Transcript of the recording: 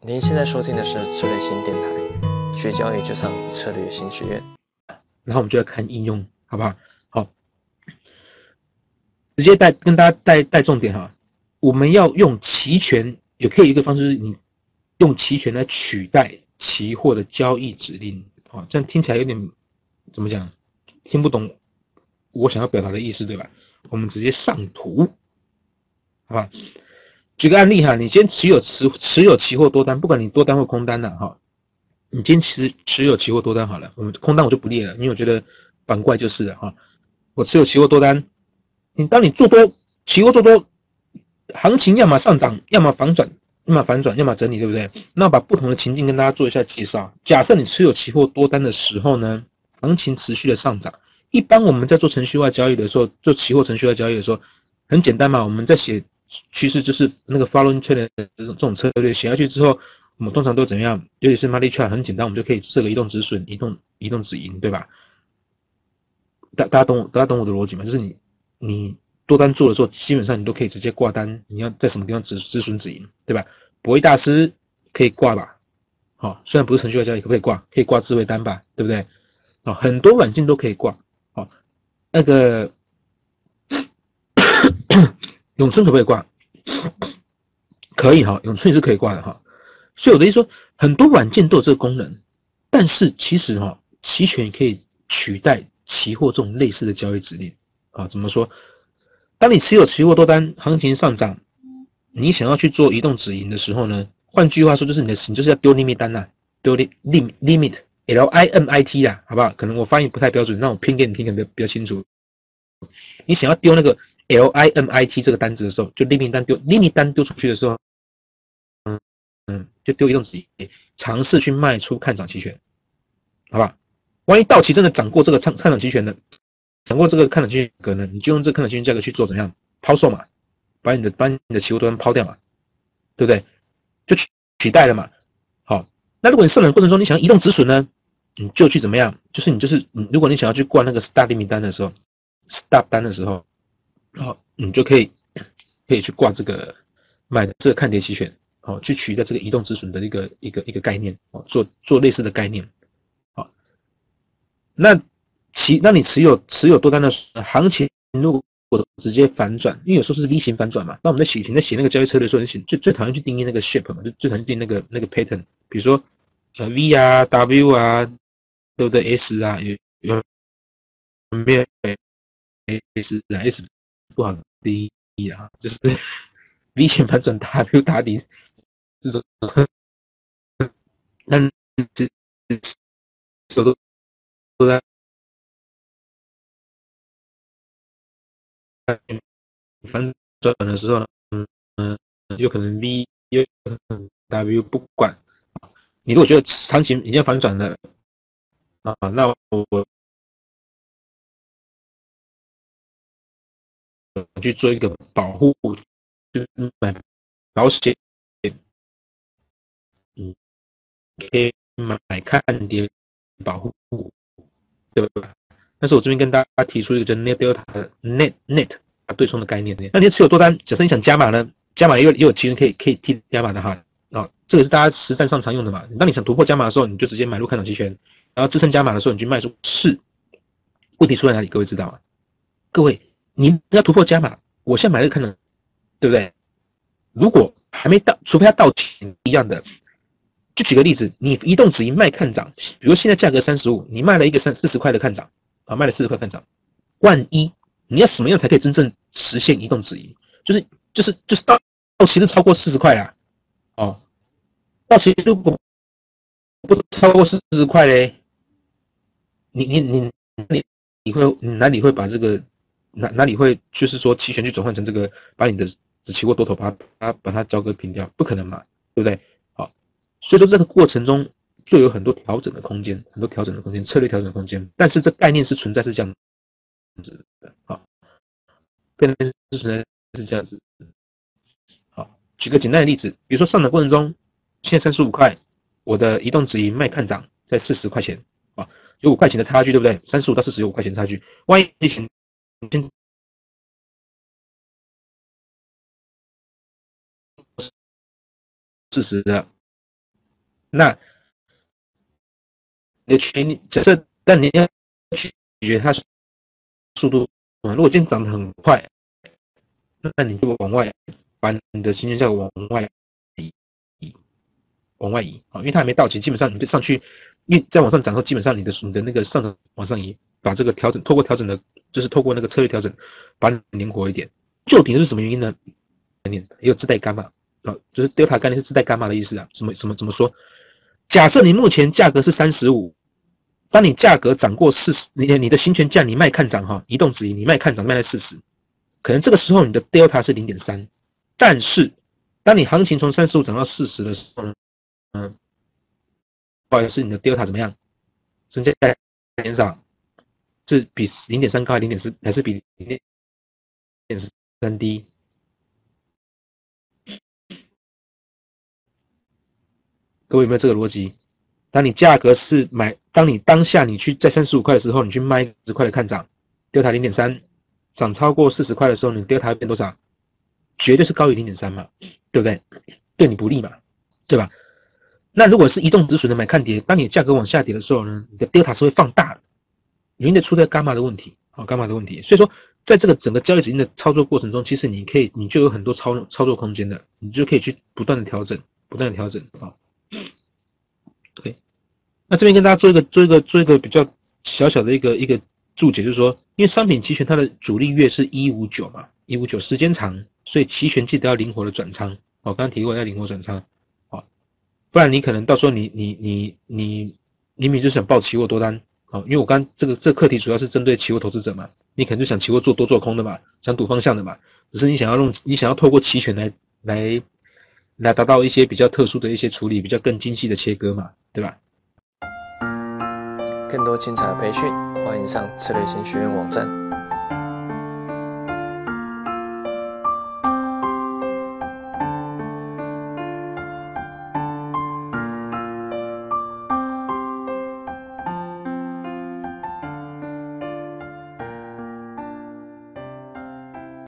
您现在收听的是策略新电台，学交易就上策略新学院。然后我们就要看应用，好不好？好，直接带跟大家带带重点哈。我们要用期权，也可以一个方式，你用期权来取代期货的交易指令，啊，这样听起来有点怎么讲？听不懂我想要表达的意思，对吧？我们直接上图，好吧？举个案例哈，你先持有持持有期货多单，不管你多单或空单的哈，你先持持有期货多单好了，我们空单我就不列了，因为我觉得反怪就是了哈。我持有期货多单，你当你做多期货做多，行情要么上涨，要么反转，要么反转，要么整理，对不对？那把不同的情境跟大家做一下介绍。假设你持有期货多单的时候呢，行情持续的上涨，一般我们在做程序化交易的时候，做期货程序化交易的时候，很简单嘛，我们在写。趋势就是那个 following trend 这种这种策略写下去之后，我们通常都怎么样？尤其是 money chart 很简单，我们就可以设个移动止损、移动移动止盈，对吧？大大家懂大家懂我的逻辑吗？就是你你多单做的时候，基本上你都可以直接挂单，你要在什么地方止止损止盈，对吧？博弈大师可以挂吧？好，虽然不是程序化交易，可不可以挂？可以挂智慧单吧？对不对？啊，很多软件都可以挂。好，那个。永春可不可以挂？可以哈，永春是可以挂的哈。所以我的意思说，很多软件都有这个功能，但是其实哈，期权也可以取代期货这种类似的交易指令啊。怎么说？当你持有期货多单，行情上涨，你想要去做移动止盈的时候呢？换句话说，就是你的你就是要丢 limit 单呐，丢 lim limit l i m i t 呀，好不好？可能我发音不太标准，那我拼给你听，可能比较清楚。你想要丢那个。L I M I T 这个单子的时候，就 limit 单丢 limit 单丢出去的时候，嗯嗯，就丢移动止盈，尝试去卖出看涨期权，好吧？万一到期真的涨过这个看看涨期权的，涨过这个看涨期权格呢，你就用这个看涨期权价格去做怎样抛售嘛，把你的把你的期货多单抛掉嘛，对不对？就取取代了嘛。好，那如果你设冷过程中你想要移动止损呢，你就去怎么样？就是你就是，如果你想要去挂那个 stop 订单的时候，stop 单的时候。好，你就可以可以去挂这个买这个看跌期权，好，去取代这个移动止损的一个一个一个概念，哦，做做类似的概念，好，那其那你持有持有多单的行情，如果直接反转，因为有时候是 V 型反转嘛，那我们在写前在写那个交易策略的时候，你写最最讨厌去定义那个 shape 嘛，就最讨厌定那个那个 pattern，比如说呃 V 啊 W 啊，对不对？S 啊有有没有 S 啊 S？不好第一啊，就是 V 型反转 W 打底这种，那这手都都在反转的时候，嗯嗯，有可能 V 有可能 W 不管，你如果觉得行情已经反转了啊，那我。去做一个保护，就是买保险，嗯，可以买看跌保护，对吧？但是我这边跟大家提出一个叫 net delta net net 啊对冲的概念。那你持有多单，假设你想加码呢？加码也有也有期权可以可以替加码的哈啊，这个是大家实战上常用的嘛。当你想突破加码的时候，你就直接买入看涨期权，然后支撑加码的时候，你就卖出是。问题出在哪里？各位知道吗？各位。你要突破加码，我现在买的可能，对不对？如果还没到，除非它到期一样的，就举个例子，你移动止盈卖看涨，比如现在价格三十五，你卖了一个三四十块的看涨，啊，卖了四十块看涨，万一你要什么样才可以真正实现移动止盈？就是就是就是到到期是超过四十块啦，哦，到期如果不超过四十块嘞，你你你你你会你哪里会把这个？哪哪里会就是说期权去转换成这个，把你的只期货多头把它把它交割平掉，不可能嘛，对不对？好，所以说这个过程中就有很多调整的空间，很多调整的空间，策略调整的空间。但是这概念是存在是这样子的，好，概念是存在是这样子。好，举个简单的例子，比如说上涨过程中，现在三十五块，我的移动止盈卖看涨在四十块钱，啊，有五块钱的差距，对不对？三十五到四十有五块钱差距，万一行事实的，那你的权利假设，但你要取决它速度。如果今天涨得很快，那你就往外把你的行权价往外移，往外移啊，因为它还没到期，基本上你就上去，因为再往上涨后，基本上你的你的那个上涨往上移，把这个调整透过调整的，就是透过那个策略调整，把你灵活一点。就底是什么原因呢？概念也有自带伽马啊，就是 delta 概念是自带伽马的意思啊。什么什么怎么说？假设你目前价格是三十五，当你价格涨过四十，你你的行权价你卖看涨哈，移动止盈你卖看涨卖在四十，可能这个时候你的 delta 是零点三，但是当你行情从三十五涨到四十的时候呢，嗯，不好意思，你的 delta 怎么样？增加减少，是比零点三高还是零点四？还是比零点三低？各位有没有这个逻辑？当你价格是买，当你当下你去在三十五块的时候，你去卖十块的看涨，delta 零点三，涨超过四十块的时候，你 delta 变多少？绝对是高于零点三嘛，对不对？对你不利嘛，对吧？那如果是移动止损的买看跌，当你价格往下跌的时候呢，你的 delta 是会放大的，因为出在伽马的问题，啊，伽马的问题。所以说，在这个整个交易指令的操作过程中，其实你可以，你就有很多操操作空间的，你就可以去不断的调整，不断的调整啊。OK，，那这边跟大家做一个做一个做一个比较小小的一个一个注解，就是说，因为商品期权它的主力月是一五九嘛，一五九时间长，所以期权记得要灵活的转仓。我刚刚提过要灵活转仓，好，不然你可能到时候你你你你你明就想报期货多单，好，因为我刚这个这课题主要是针对期货投资者嘛，你可能就想期货做多做空的嘛，想赌方向的嘛，只是你想要用你想要透过期权来来。来达到一些比较特殊的一些处理，比较更精细的切割嘛，对吧？更多精彩的培训，欢迎上策略型学院网站。